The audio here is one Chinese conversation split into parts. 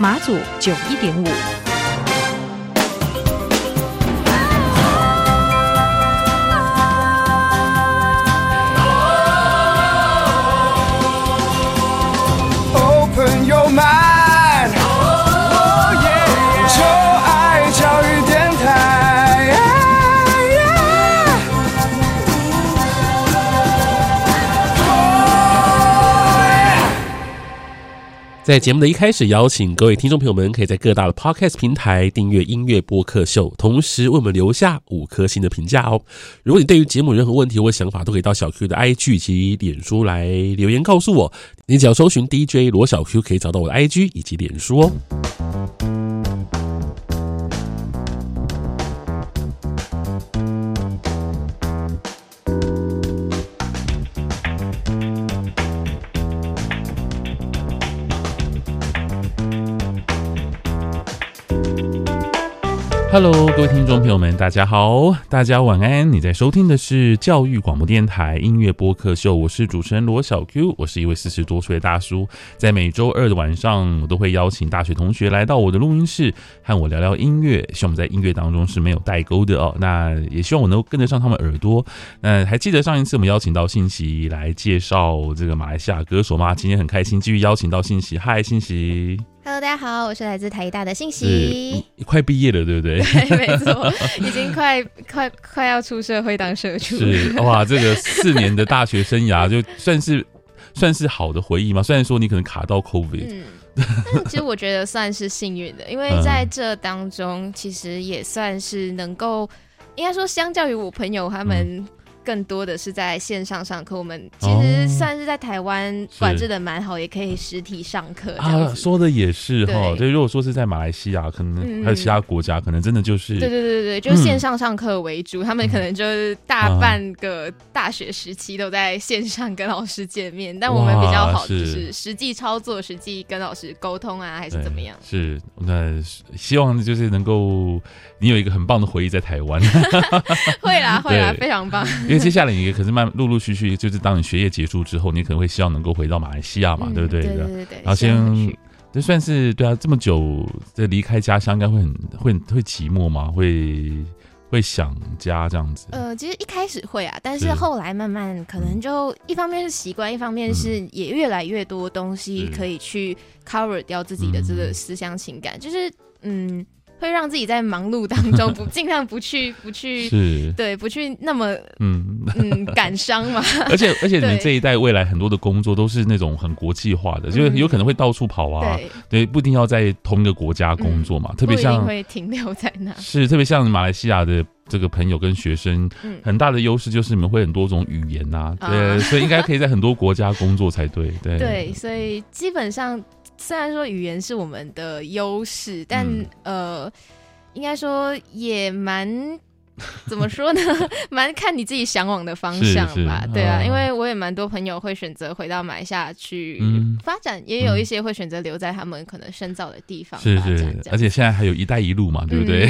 马祖九一点五。在节目的一开始，邀请各位听众朋友们，可以在各大的 Podcast 平台订阅音乐播客秀，同时为我们留下五颗星的评价哦。如果你对于节目任何问题或想法，都可以到小 Q 的 IG 以及脸书来留言告诉我。你只要搜寻 DJ 罗小 Q，可以找到我的 IG 以及脸书哦。Hello，各位听众朋友们，大家好，大家晚安。你在收听的是教育广播电台音乐播客秀，我是主持人罗小 Q，我是一位四十多岁的大叔。在每周二的晚上，我都会邀请大学同学来到我的录音室，和我聊聊音乐。希望我们在音乐当中是没有代沟的哦。那也希望我能够跟得上他们耳朵。那还记得上一次我们邀请到信息来介绍这个马来西亚歌手吗？今天很开心继续邀请到信息，嗨，信息。Hello，大家好，我是来自台大的信息。快毕业了，对不对？对，没错，已经快 快快要出社会当社畜。是哇，这个四年的大学生涯，就算是算是好的回忆嘛。虽然说你可能卡到 COVID，嗯，但其实我觉得算是幸运的，因为在这当中，其实也算是能够，应该说，相较于我朋友他们。嗯更多的是在线上上课，我们其实算是在台湾管制的蛮好，也可以实体上课啊。说的也是哈，对，如果说是在马来西亚，可能还有其他国家，可能真的就是对对对对对，就线上上课为主，他们可能就是大半个大学时期都在线上跟老师见面，但我们比较好就是实际操作，实际跟老师沟通啊，还是怎么样？是，那希望就是能够你有一个很棒的回忆在台湾，会啦会啦，非常棒。接下来你可是慢陆陆续续，就是当你学业结束之后，你可能会希望能够回到马来西亚嘛，嗯、对不对？对对对，对。然后先，这算是对啊，这么久在离开家乡，应该会很会会寂寞吗？会会想家这样子？呃，其实一开始会啊，但是后来慢慢可能就一方面是习惯，嗯、一方面是也越来越多东西可以去 cover 掉自己的这个思乡情感，嗯、就是嗯。会让自己在忙碌当中不 尽量不去不去是对不去那么嗯嗯感伤嘛。而且而且你们这一代未来很多的工作都是那种很国际化的，就是有可能会到处跑啊，对，对，不一定要在同一个国家工作嘛。特别像会停留在那，是特别像马来西亚的这个朋友跟学生，很大的优势就是你们会很多种语言呐，对，所以应该可以在很多国家工作才对，对对，所以基本上。虽然说语言是我们的优势，但、嗯、呃，应该说也蛮。怎么说呢？蛮看你自己向往的方向吧。对啊，因为我也蛮多朋友会选择回到马来西亚去发展，也有一些会选择留在他们可能深造的地方。是是，而且现在还有一带一路嘛，对不 对？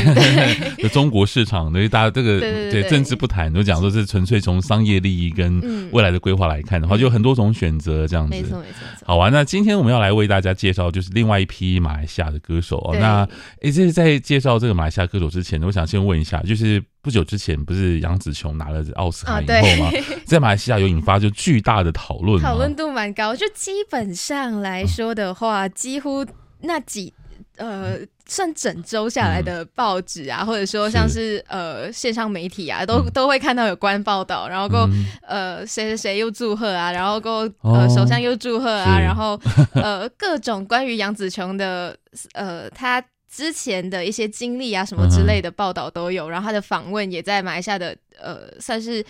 对，中国市场，所以大家这个对政治不谈，都讲说是纯粹从商业利益跟未来的规划来看的话，就有很多种选择这样子。没错没错。好玩，那今天我们要来为大家介绍就是另外一批马来西亚的歌手哦。那诶，这是在介绍这个马来西亚歌手之前，我想先问一下，就是。不久之前，不是杨紫琼拿了奥斯卡影后吗？在马来西亚有引发就巨大的讨论，讨论度蛮高。就基本上来说的话，几乎那几呃，算整周下来的报纸啊，或者说像是呃线上媒体啊，都都会看到有关报道，然后过呃谁谁谁又祝贺啊，然后过呃首相又祝贺啊，然后呃各种关于杨紫琼的呃他。之前的一些经历啊，什么之类的报道都有，嗯、然后他的访问也在马来西亚的呃，算是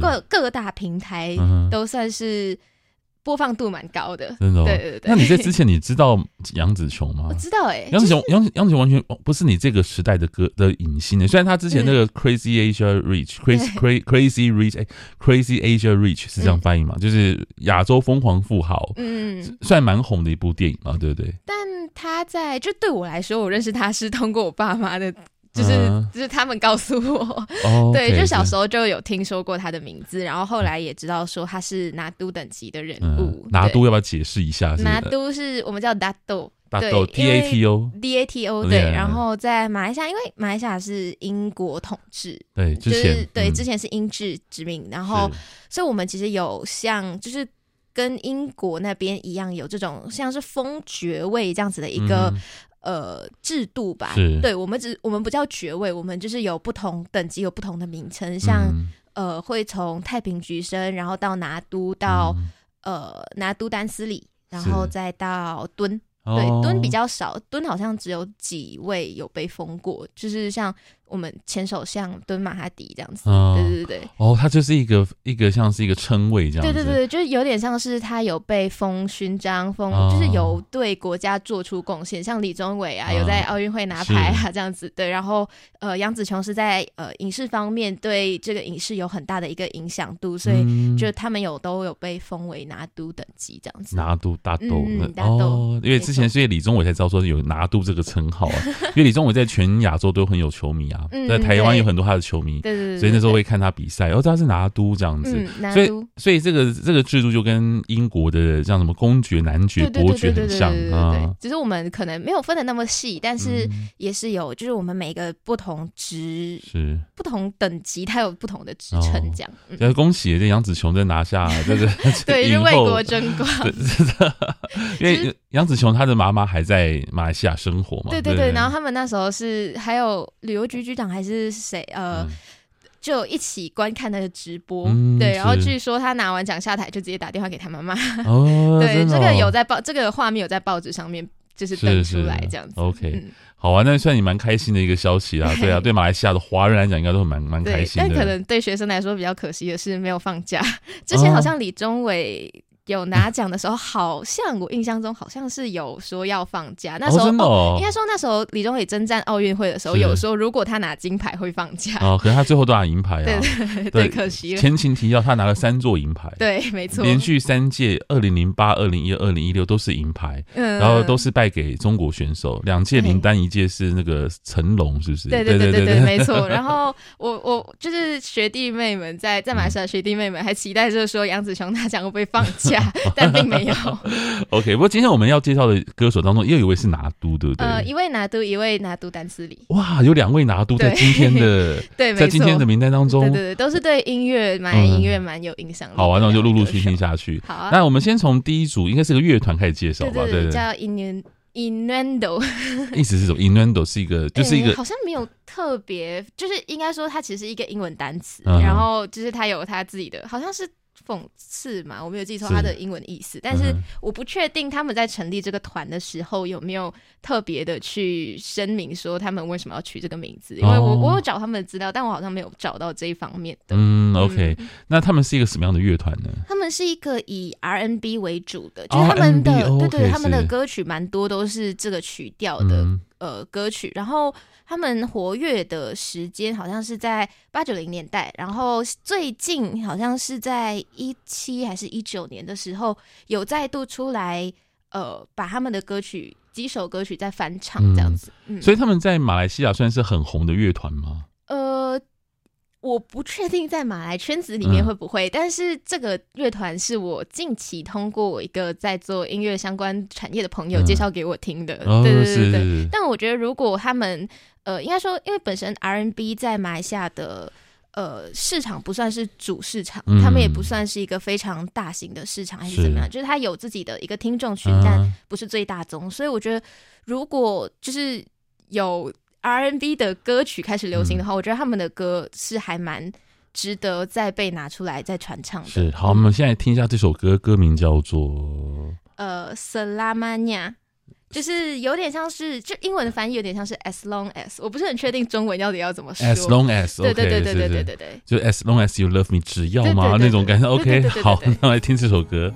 各是。各大平台都算是播放度蛮高的，真的、哦。对对对。那你在之前你知道杨紫琼吗？我知道哎、欸，杨紫琼，杨杨紫琼完全不是你这个时代的歌的影星呢。虽然他之前那个 Crazy Asia Rich，Crazy、嗯、Crazy Rich，哎，Crazy Asia Rich 是这样翻译嘛？嗯、就是亚洲疯狂富豪，嗯，算蛮红的一部电影嘛，对不对？但他在就对我来说，我认识他是通过我爸妈的。就是就是他们告诉我，哦、对就小时候就有听说过他的名字，然后后来也知道说他是拿督等级的人物。嗯、拿督要不要解释一下？拿督是我们叫大豆，大豆 D A T O D A T O 对。然后在马来西亚，因为马来西亚是英国统治，对，就是对、嗯、之前是英治殖民，然后所以我们其实有像就是跟英国那边一样，有这种像是封爵位这样子的一个。嗯呃，制度吧，对我们只我们不叫爵位，我们就是有不同等级，有不同的名称，像、嗯、呃，会从太平局生，然后到拿督，到、嗯、呃拿督丹斯里，然后再到敦，对，敦比较少，敦好像只有几位有被封过，就是像。我们前首相敦马哈迪这样子，嗯、对对对对。哦，他就是一个一个像是一个称谓这样子。对对对，就是有点像是他有被封勋章，封、哦、就是有对国家做出贡献，像李宗伟啊，有在奥运会拿牌啊这样子。对，然后呃，杨紫琼是在呃影视方面对这个影视有很大的一个影响度，所以就他们有都有被封为拿督等级这样子。拿督大都，嗯，大豆。哦，因为之前所以李宗伟才知道说有拿督这个称号啊，因为李宗伟在全亚洲都很有球迷啊。在台湾有很多他的球迷，对对对，所以那时候会看他比赛。然后他是拿督这样子，所以所以这个这个制度就跟英国的像什么公爵、男爵、伯爵很像啊。只是我们可能没有分的那么细，但是也是有，就是我们每个不同职是不同等级，它有不同的职称这样。要恭喜这杨紫琼在拿下 这个对，是为国争光。因为杨紫琼她的妈妈还在马来西亚生活嘛，对对对。然后他们那时候是还有旅游局局长还。是谁？呃，嗯、就一起观看那个直播，嗯、对。然后据说他拿完奖下台，就直接打电话给他妈妈。哦，对，哦、这个有在报，这个画面有在报纸上面，就是登出来这样子。OK，、嗯、好啊，那算你蛮开心的一个消息啦。对啊，对马来西亚的华人来讲，应该都蛮蛮开心的。但可能对学生来说比较可惜的是没有放假。之前好像李宗伟。有拿奖的时候，好像我印象中好像是有说要放假。那时候，应该说那时候李宗伟征战奥运会的时候，有说如果他拿金牌会放假。哦，可是他最后都拿银牌啊。对对，可惜了。前情提要，他拿了三座银牌。对，没错。连续三届，二零零八、二零一二、二零一六都是银牌，嗯然后都是败给中国选手。两届林丹，一届是那个成龙，是不是？对对对对对，没错。然后我我就是学弟妹们在在马来西亚，学弟妹们还期待着说杨紫琼拿奖会不会放假。但并没有。OK，不过今天我们要介绍的歌手当中，又有一位是拿督，对不对？呃，一位拿督，一位拿督丹斯里。哇，有两位拿督在今天的 对，在今天的名单当中，对对对，都是对音乐蛮音乐蛮有影响的。好啊，那我就陆陆续续下去。好啊，那我们先从第一组，应该是个乐团开始介绍吧？对对，叫 Innuendo，意思是什么？Innuendo 是一个，就是一个，好像没有特别，就是应该说它其实是一个英文单词，然后就是它有它自己的，好像是。讽刺嘛，我没有记错他的英文意思，是但是我不确定他们在成立这个团的时候有没有特别的去声明说他们为什么要取这个名字，因为我我有找他们的资料，但我好像没有找到这一方面的。嗯，OK，嗯，那他们是一个什么样的乐团呢？他们是一个以 RNB 为主的，就是他们的对，对，他们的歌曲蛮多都是这个曲调的。嗯呃，歌曲，然后他们活跃的时间好像是在八九零年代，然后最近好像是在一七还是一九年的时候，有再度出来，呃，把他们的歌曲几首歌曲再翻唱这样子。嗯，所以他们在马来西亚算是很红的乐团吗？呃。我不确定在马来圈子里面会不会，嗯、但是这个乐团是我近期通过我一个在做音乐相关产业的朋友介绍给我听的，嗯、对对对对。哦、但我觉得如果他们呃，应该说，因为本身 R N B 在马来西亚的呃市场不算是主市场，嗯、他们也不算是一个非常大型的市场，还是怎么样？是就是他有自己的一个听众群，嗯、但不是最大宗。所以我觉得如果就是有。R&B 的歌曲开始流行的话，嗯、我觉得他们的歌是还蛮值得再被拿出来再传唱的。是，好，我们现在听一下这首歌，歌名叫做呃，Selamanya，就是有点像是就英文的翻译有点像是 As long as，我不是很确定中文到底要怎么说。As long as，对对对对对对对对，就 As long as you love me，只要吗？那种感觉。OK，好，那来听这首歌。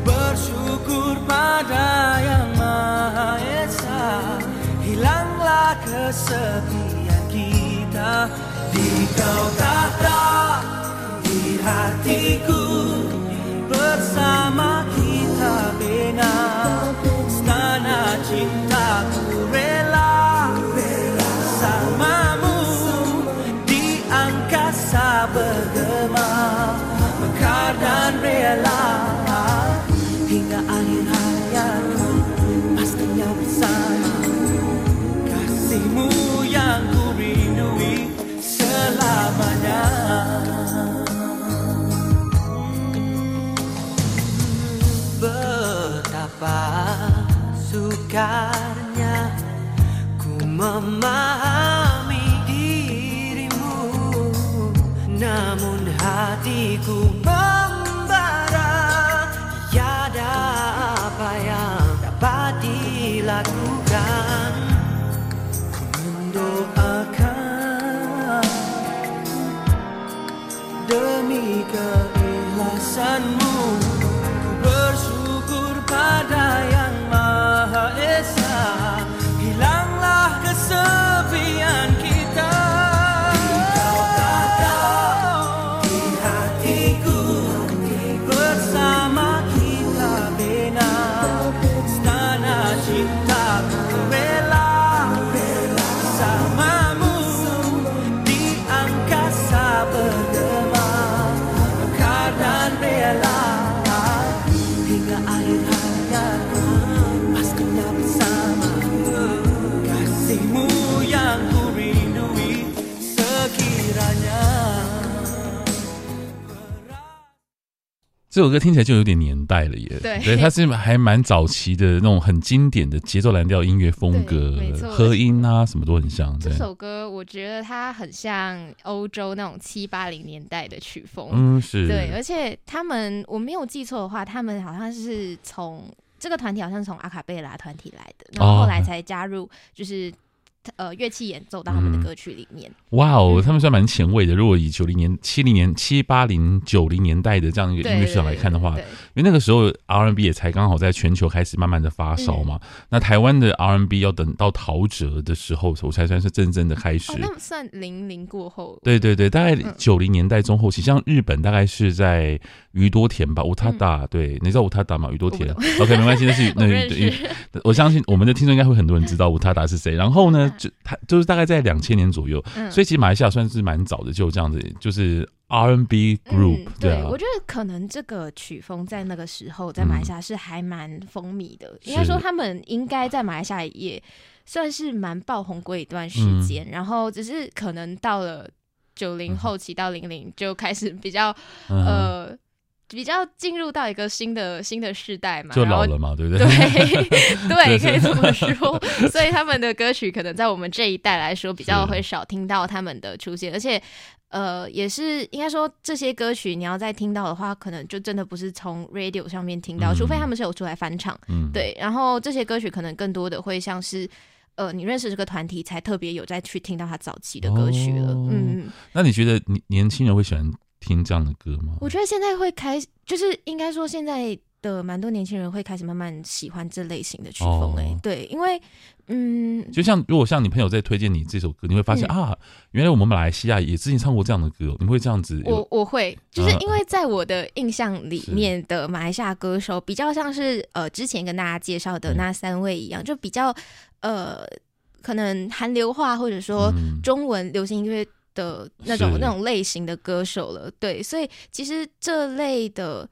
Bersyukur pada yang Maha Esa. Hilanglah kesepian kita. Di kau tahta sukarnya Ku memahami dirimu Namun hatiku 这首歌听起来就有点年代了耶，对。它是还蛮早期的那种很经典的节奏蓝调音乐风格和音啊什么都很像。对。这首歌我觉得它很像欧洲那种七八零年代的曲风，嗯，是，对，而且他们我没有记错的话，他们好像是从这个团体好像是从阿卡贝拉团体来的，然后后来才加入就是。呃，乐器演奏到他们的歌曲里面。哇哦，他们算蛮前卫的。如果以九零年、七零年、七八零、九零年代的这样一个音乐市场来看的话，因为那个时候 R&B 也才刚好在全球开始慢慢的发烧嘛。嗯、那台湾的 R&B 要等到陶喆的时候，我才算是真正的开始。哦，那算零零过后。对对对，大概九零年代中后期，嗯、像日本大概是在宇多田吧，乌塔达。对，你知道乌塔达吗？宇多田。OK，没关系，那是 那我，我相信我们的听众应该会很多人知道乌塔达是谁。然后呢？就他就是大概在两千年左右，嗯，所以其实马来西亚算是蛮早的，就这样子，就是 R&B group，嗯、对啊。我觉得可能这个曲风在那个时候在马来西亚是还蛮风靡的，应该说他们应该在马来西亚也算是蛮爆红过一段时间，然后只是可能到了九零后期到零零就开始比较呃。比较进入到一个新的新的世代嘛，就老了嘛，对不对？对 对，可以这么说。所以他们的歌曲可能在我们这一代来说，比较会少听到他们的出现，而且呃，也是应该说这些歌曲你要再听到的话，可能就真的不是从 radio 上面听到，嗯、除非他们是有出来翻唱。嗯，对。然后这些歌曲可能更多的会像是呃，你认识这个团体才特别有再去听到他早期的歌曲了。哦、嗯，那你觉得年年轻人会喜欢听这样的歌吗？我觉得现在会开，就是应该说现在的蛮多年轻人会开始慢慢喜欢这类型的曲风哎、欸，哦、对，因为嗯，就像如果像你朋友在推荐你这首歌，你会发现、嗯、啊，原来我们马来西亚也之前唱过这样的歌，你会这样子？我我会，就是因为在我的印象里面的马来西亚歌手比较像是呃之前跟大家介绍的那三位一样，嗯、就比较呃可能韩流化或者说中文流行音乐。的那种那种类型的歌手了，对，所以其实这类的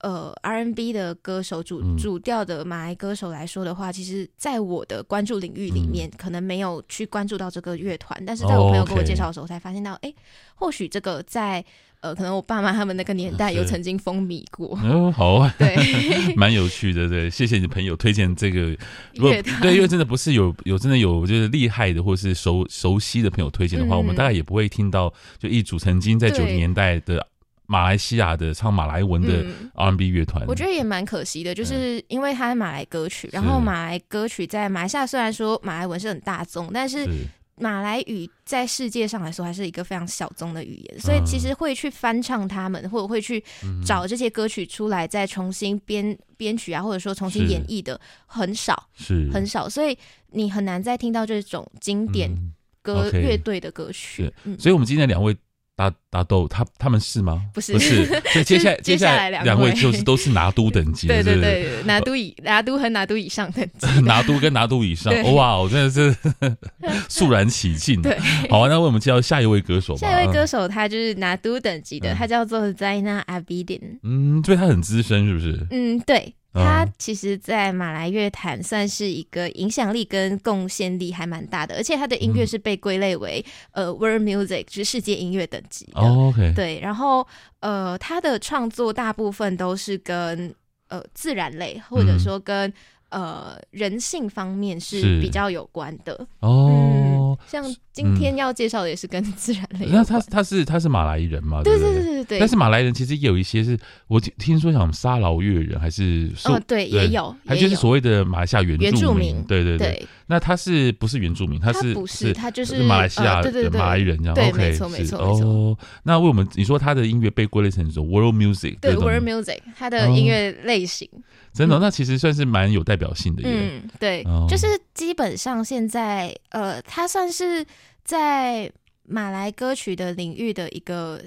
呃 R&B 的歌手主、嗯、主调的马来歌手来说的话，其实在我的关注领域里面，嗯、可能没有去关注到这个乐团，但是在我朋友给我介绍的时候，才发现到，哎、哦 okay 欸，或许这个在。呃，可能我爸妈他们那个年代有曾经风靡过。哦，好啊，对，蛮有趣的，对，谢谢你朋友推荐这个如果，对，因为真的不是有有真的有就是厉害的或是熟熟悉的朋友推荐的话，嗯、我们大概也不会听到就一组曾经在九零年代的马来西亚的唱马来文的 R&B 乐团。我觉得也蛮可惜的，就是因为它是马来歌曲，然后马来歌曲在马来西亚虽然说马来文是很大众，但是。马来语在世界上来说还是一个非常小众的语言，所以其实会去翻唱他们，或者会去找这些歌曲出来再重新编编曲啊，或者说重新演绎的很少，是。很少，所以你很难再听到这种经典歌乐队的歌曲。所以，我们今天两位。拿拿督，他他们是吗？不是，不是。所以接下来接下来两位就是都是拿督等级，对对对，拿督以拿督和拿督以上等级，拿督跟拿督以上，哇，我真的是 肃然起敬。对，好啊，那为我们介绍下一位歌手吧。下一位歌手他就是拿督等级的，他叫做 Zainal Abidin。嗯，所以他很资深，是不是？嗯，对。他其实，在马来乐坛算是一个影响力跟贡献力还蛮大的，而且他的音乐是被归类为、嗯、呃 World Music，就是世界音乐等级的。哦、OK，对，然后呃，他的创作大部分都是跟呃自然类，或者说跟、嗯。呃，人性方面是比较有关的哦、嗯。像今天要介绍的也是跟自然类、嗯。那他他是他是马来人嘛？对对对对对。但是马来人其实也有一些是，我听说像沙劳越人还是哦，对，也有，还就是所谓的马来西亚原住民。住民对对对。对那他是不是原住民？他是他不是，他就是马来西亚的马来人，这样。对，没错没错哦。那为我们你说他的音乐被归类成一种 world music，对 world music，他的音乐类型。真的，那其实算是蛮有代表性的。嗯，对，就是基本上现在，呃，他算是在马来歌曲的领域的一个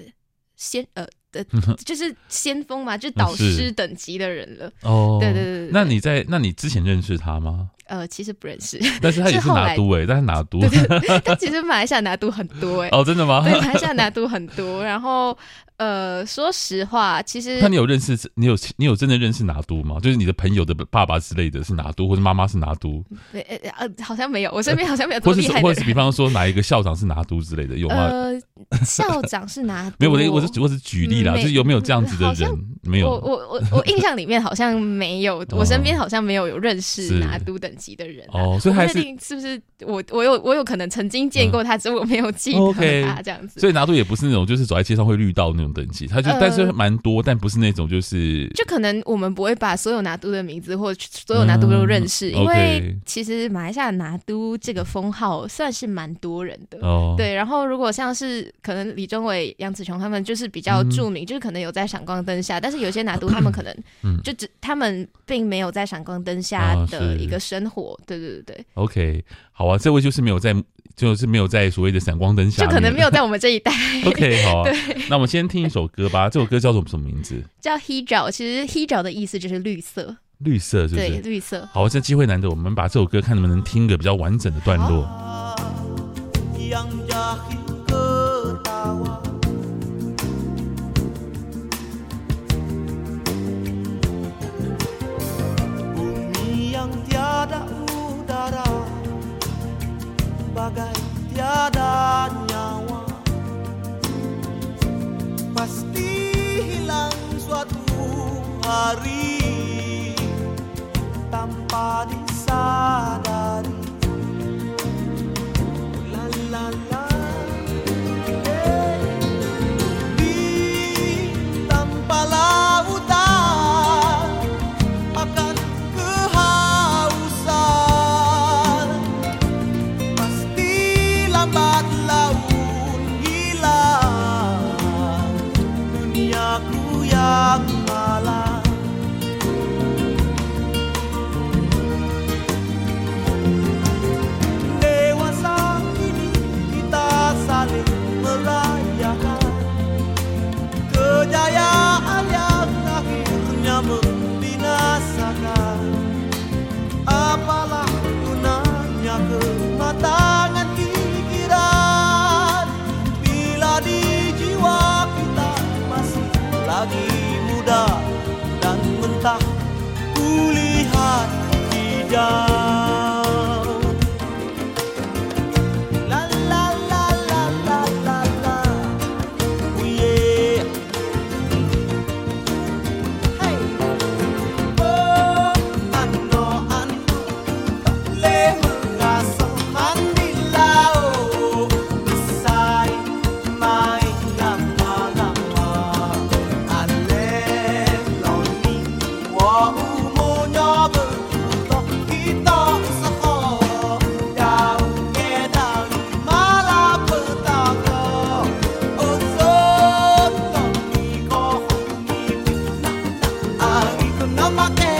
先，呃的，就是先锋嘛，就导师等级的人了。哦，对对对。那你在，那你之前认识他吗？呃，其实不认识，但是他也是拿督哎，但是拿督，对对对，但其实马来西亚拿督很多哎，哦，真的吗？对，马来西亚拿督很多，然后呃，说实话，其实那你有认识，你有你有真的认识拿督吗？就是你的朋友的爸爸之类的是拿督，或者妈妈是拿督？对，呃，好像没有，我身边好像没有，或是或者是比方说哪一个校长是拿督之类的有吗？呃，校长是拿督，没有，我我是我是举例啦，就是有没有这样子的人？没有，我我我我印象里面好像没有，我身边好像没有有认识拿督等级的人哦。所以还是是不是我我有我有可能曾经见过他，只是我没有记得他这样子。所以拿督也不是那种就是走在街上会遇到那种等级，他就但是蛮多，但不是那种就是就可能我们不会把所有拿督的名字或所有拿督都认识，因为其实马来西亚拿督这个封号算是蛮多人的哦。对，然后如果像是可能李宗伟、杨紫琼他们就是比较著名，就是可能有在闪光灯下，但是有些拿督他们可能 就只他们并没有在闪光灯下的一个生活，对对对。对，OK，好啊，这位就是没有在，就是没有在所谓的闪光灯下就可能没有在我们这一代。Ok 好那我们先听一首歌吧这首歌叫做什么名字？叫 hejo 其实 hejo 的意思就是绿色。绿色是不是？绿色。好这机会难得我们把这首歌看能不能听个比较完整的段落。bagai tiada nyawa. Pasti hilang suatu hari. not the lagi ko na makin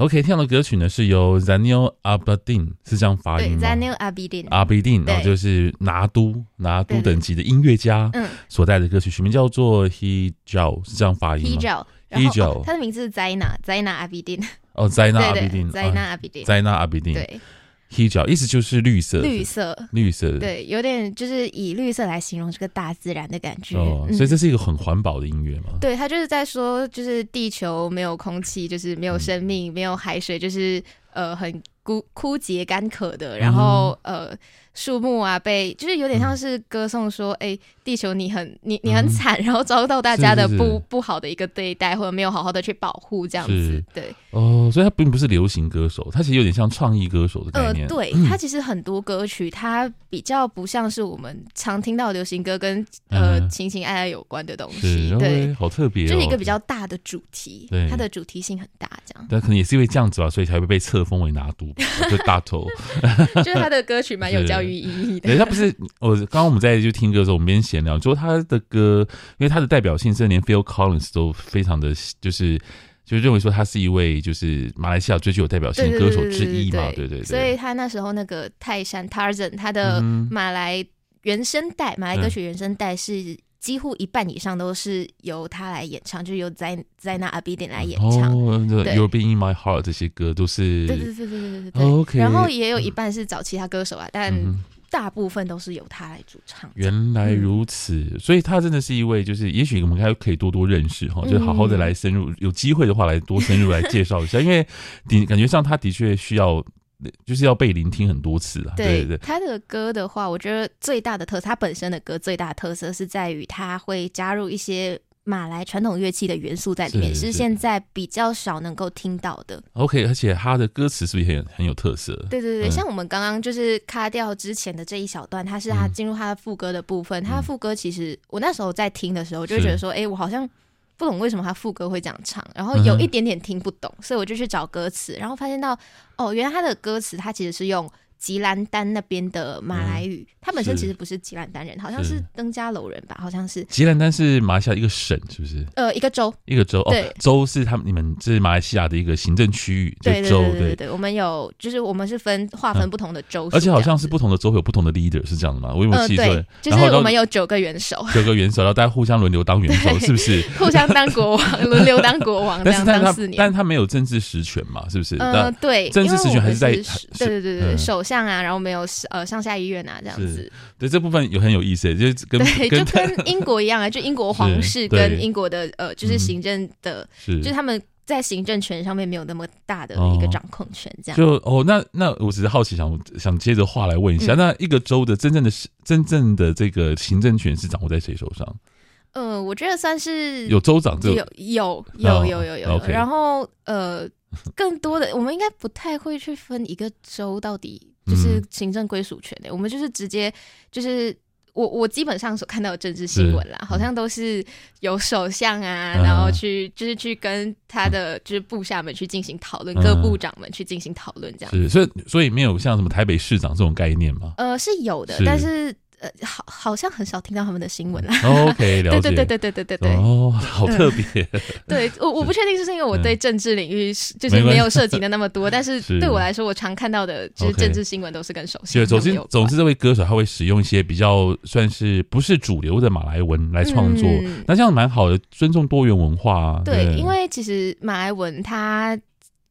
，OK，听到的歌曲呢是由 Zainal Abidin 是这样发音吗 Zainal Abedin Abedin，然后就是拿督拿督等级的音乐家嗯所带的歌曲，曲名叫做 Hijau，是这样发音吗 Hijau 哦他的名字是 Zaina Zaina Abidin，哦，Zaina 阿对对比定，Zaina Abidin，Zaina 阿比定对，，Hijau 意思就是绿色，绿色，绿色，对，有点就是以绿色来形容这个大自然的感觉，哦，嗯。所以这是一个很环保的音乐嘛？对他就是在说，就是地球没有空气，就是没有生嗯命，没有海水，就是呃很枯枯竭干渴的，然后、嗯呃树木啊被就是有点像是歌颂说，哎、地球你很你你很惨，然后遭到大家的不不好的一个对待，或者没有好好的去保护这样子，对，哦，所以他并不是流行歌手，他其实有点像创意歌手的概呃念。对，他其实很多歌曲他比较不像是我们常听到的流行歌跟呃嗯。情情爱爱有关的东西，对。哦好特别哦，就是一个比较大的主题对，它的主题性很大，这样。但可能也是因为这样子吧，所以才会被册封为拿督，就大头。就是他的歌曲蛮有教育意义对，的。他不是我刚刚我们在就听歌的时候，我们边闲聊，就说他的歌，因为他的代表性，甚至连 Phil Collins 都非常的，就是就认为说他是一位就是马来西亚最具有代表性的歌手之一嘛，对对对。所以他那时候那个泰山 Tarzan，他的嗯马来原声带，马来歌曲原声带是几乎一半以上都是由他来演唱，就是由 Zain Zainal Abidin 来演唱。哦，这对 You're Being in My Heart 这些歌都是对对对对对对对。OK 然后也有一半是找其他歌手啊，但嗯大部分都是由他来主唱。原来如此，所以他真的是一位，就是也许我们还可以多多认识哈，嗯就是好好的来深入，有机会的话来多深入来介绍一下，因为的感觉上他的确需要，就是要被聆听很多次啊。对对对，他的歌的话，我觉得最大的特色，他本身的歌最大的特色是在于他会加入一些马来传统乐器的元素在里面，是现在比较少能够听到的。OK，而且他的歌词是不是也很很有特色？对对对，嗯像我们刚刚就是卡掉之前的这一小段，它是他进入他的副歌的部分。他的副歌其实我那时候在听的时候，就会觉得说，哎，我好像不懂为什么他副歌会这样唱，然后有一点点听不懂，所以我就去找歌词，然后发现到，哦，原来他的歌词他其实是用。吉兰丹那边的马来语，他本身其实不是吉兰丹人，好像是登嘉楼人吧，好像是。吉兰丹是马来西亚一个省，是不是？呃，一个州，一个州。对哦，州是他们你们这是马来西亚的一个行政区域，就对对州对对对。我们有，就是我们是分划分不同的州，而且好像是不同的州会有不同的 leader，是这样的吗？我有没有记错？对，就是我们有九个元首，九个元首，然后大家互相轮流当元首，是不是？互相当国王，轮流当国王，但是但他四年，但他没有政治实权嘛，是不是？嗯，对，政治实权还是在，对对对对，首相啊，然后没有。呃，上下医院啊，这样子，对这部分有很有意思，就是跟对，就跟英国一样啊，就英国皇室跟英国的呃，就是行政的，是，就是他们在行政权上面没有那么大的一个掌控权，这样。就哦，那那我只是好奇，想想接着话来问一下，那一个州的真正的真正的这个行政权是掌握在谁手上？呃，我觉得算是有州长，有有有有有有，然后呃，更多的我们应该不太会去分一个州到底。就是行政归属权的、欸，嗯、我们就是直接就是我我基本上所看到的政治新闻啦，好像都是有首相啊，嗯、然后去就是去跟他的就是部下们去进行讨论，嗯、各部长们去进行讨论，这样是，所以所以没有像什么台北市长这种概念吗？呃，是有的，是但是。呃，好，好像很少听到他们的新闻啦。OK，了解。对对对对对对对。哦，好特别。对我，我不确定，就是因为我对政治领域就是没有涉及的那么多，但是对我来说，我常看到的就是政治新闻都是跟首相。总之，总之，这位歌手他会使用一些比较算是不是主流的马来文来创作，那这样蛮好的，尊重多元文化。对，因为其实马来文它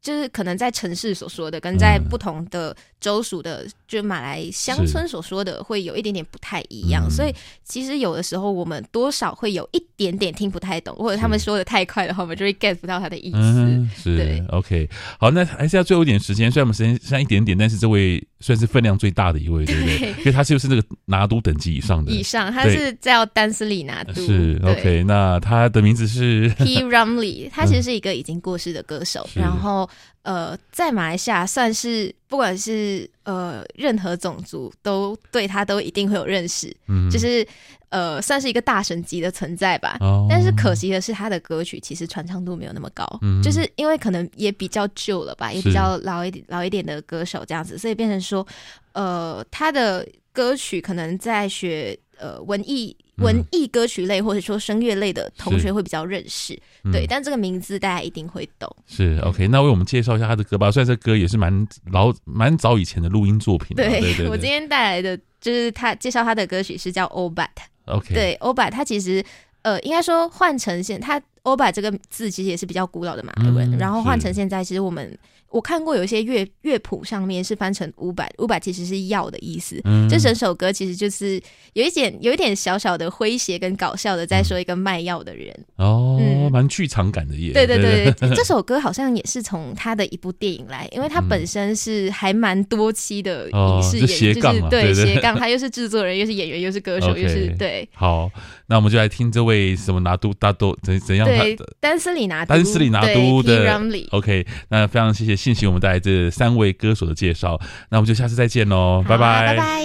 就是可能在城市所说的，跟在不同的州属的。就马来乡村所说的会有一点点不太一样，所以其实有的时候我们多少会有一点点听不太懂，或者他们说的太快的话，我们就会 get 不到他的意思。是对，OK，好，那还是要最后一点时间，虽然我们时间剩一点点，但是这位算是分量最大的一位，对不对？因为他就是那个拿督等级以上的，以上他是叫丹斯里拿督。是 OK，那他的名字是？P. Ramlee，他其实是一个已经过世的歌手，然后呃，在马来西亚算是不管是呃任何种族都对他都一定会有认识，嗯，就是呃算是一个大神级的存在吧。哦，但是可惜的是，他的歌曲其实传唱度没有那么高，嗯，就是因为可能也比较旧了吧，也比较老一点老一点的歌手这样子，所以变成说，呃，他的歌曲可能在学呃文艺。文艺歌曲类或者说声乐类的同学会比较认识，嗯、对，但这个名字大家一定会懂。是 OK，那为我们介绍一下他的歌吧。虽然这歌也是蛮老、蛮早以前的录音作品。对，对对对，我今天带来的就是他介绍他的歌曲是叫《欧巴》。OK，对，《欧巴》他其实呃，应该说换成现他。欧巴这个字其实也是比较古老的马来文，嗯、然后换成现在，其实我们我看过有一些乐乐谱上面是翻成五百，五百其实是要的意思。嗯，这整首歌其实就是有一点有一点小小的诙谐跟搞笑的，在说一个卖药的人。哦，蛮、嗯、剧场感的耶。对对对，对这首歌好像也是从他的一部电影来，因为他本身是还蛮多期的影视演员，哦、是就是对斜杠，他又是制作人，又是演员，又是歌手，又是对。好，那我们就来听这位什么拿督大多怎怎样。对，丹斯里拿丹斯里拿督的 OK，那非常谢谢信息，我们带来这三位歌手的介绍，那我们就下次再见喽，拜拜，拜拜。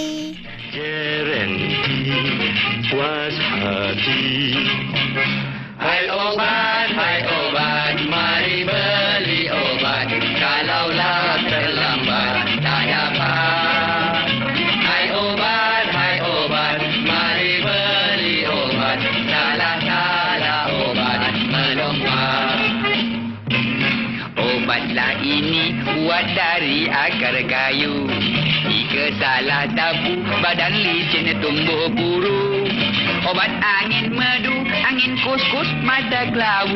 scos, mai de glau,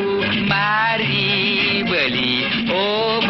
mari, băli, oh,